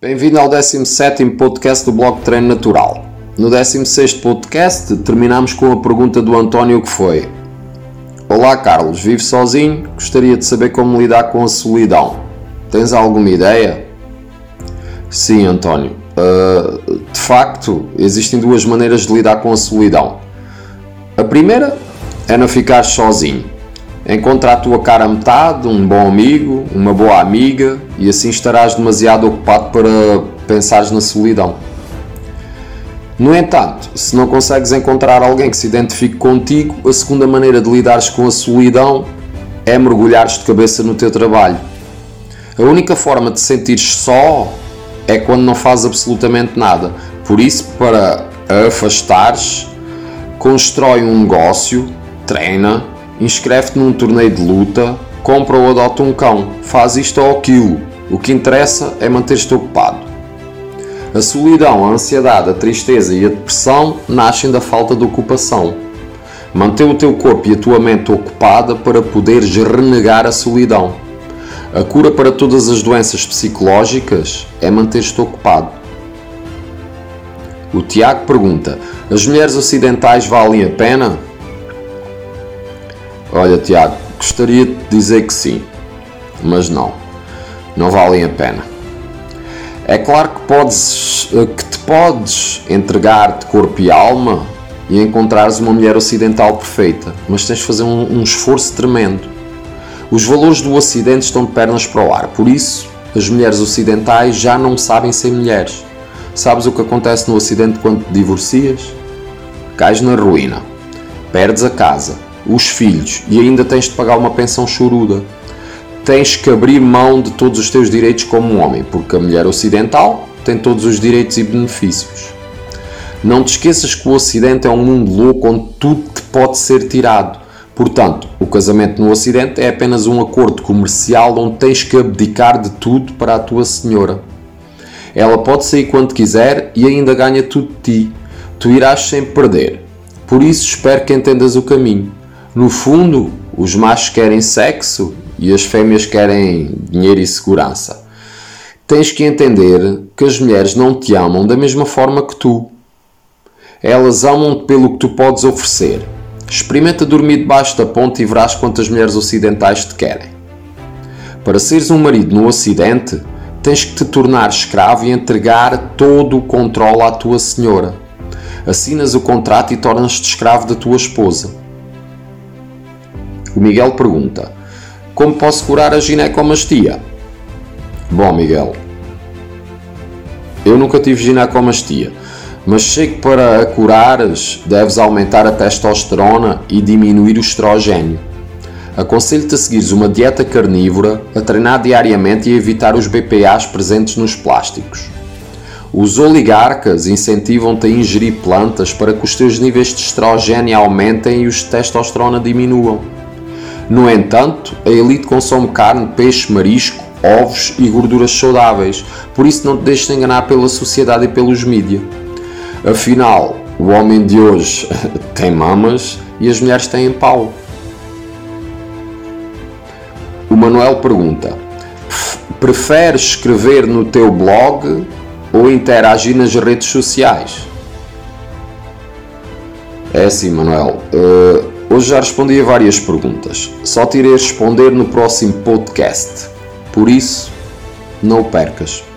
Bem-vindo ao 17 podcast do blog Treino Natural. No 16 podcast terminamos com a pergunta do António que foi Olá Carlos, vivo sozinho? Gostaria de saber como lidar com a solidão. Tens alguma ideia? Sim, António. Uh, de facto, existem duas maneiras de lidar com a solidão. A primeira é não ficar sozinho Encontra a tua cara a metade, um bom amigo, uma boa amiga e assim estarás demasiado ocupado para pensares na solidão. No entanto, se não consegues encontrar alguém que se identifique contigo, a segunda maneira de lidares com a solidão é mergulhares de cabeça no teu trabalho. A única forma de sentires só é quando não fazes absolutamente nada. Por isso, para afastares, constrói um negócio, treina, inscreve-te num torneio de luta, compra ou adota um cão, faz isto ou aquilo. O que interessa é manter-te ocupado. A solidão, a ansiedade, a tristeza e a depressão nascem da falta de ocupação. Mantém o teu corpo e a tua mente ocupada para poderes renegar a solidão. A cura para todas as doenças psicológicas é manter-te ocupado. O Tiago pergunta: As mulheres ocidentais valem a pena? Olha, Tiago, gostaria de dizer que sim, mas não, não valem a pena. É claro que, podes, eh, que te podes entregar de corpo e alma e encontrares uma mulher ocidental perfeita, mas tens de fazer um, um esforço tremendo. Os valores do Ocidente estão de pernas para o ar, por isso as mulheres ocidentais já não sabem ser mulheres. Sabes o que acontece no Ocidente quando te divorcias? Cais na ruína, perdes a casa, os filhos e ainda tens de pagar uma pensão choruda. Tens que abrir mão de todos os teus direitos como homem, porque a mulher ocidental tem todos os direitos e benefícios. Não te esqueças que o Ocidente é um mundo louco onde tudo te pode ser tirado. Portanto, o casamento no Ocidente é apenas um acordo comercial onde tens que abdicar de tudo para a tua senhora. Ela pode sair quando quiser e ainda ganha tudo de ti. Tu irás sempre perder. Por isso espero que entendas o caminho. No fundo, os machos querem sexo e as fêmeas querem dinheiro e segurança. Tens que entender que as mulheres não te amam da mesma forma que tu. Elas amam-te pelo que tu podes oferecer. Experimenta dormir debaixo da ponte e verás quantas mulheres ocidentais te querem. Para seres um marido no Ocidente, tens que te tornar escravo e entregar todo o controle à tua senhora. Assinas o contrato e tornas-te escravo da tua esposa. O Miguel pergunta: Como posso curar a ginecomastia? Bom, Miguel, eu nunca tive ginecomastia, mas sei que para a curares deves aumentar a testosterona e diminuir o estrogênio. Aconselho-te a seguires uma dieta carnívora, a treinar diariamente e a evitar os BPAs presentes nos plásticos. Os oligarcas incentivam-te a ingerir plantas para que os teus níveis de estrogênio aumentem e os de testosterona diminuam. No entanto, a elite consome carne, peixe, marisco, ovos e gorduras saudáveis, por isso não te deixes enganar pela sociedade e pelos mídias. Afinal, o homem de hoje tem mamas e as mulheres têm pau. O Manuel pergunta: Preferes escrever no teu blog ou interagir nas redes sociais? É assim, Manuel. Uh, Hoje já respondi a várias perguntas. Só te irei responder no próximo podcast. Por isso, não o percas.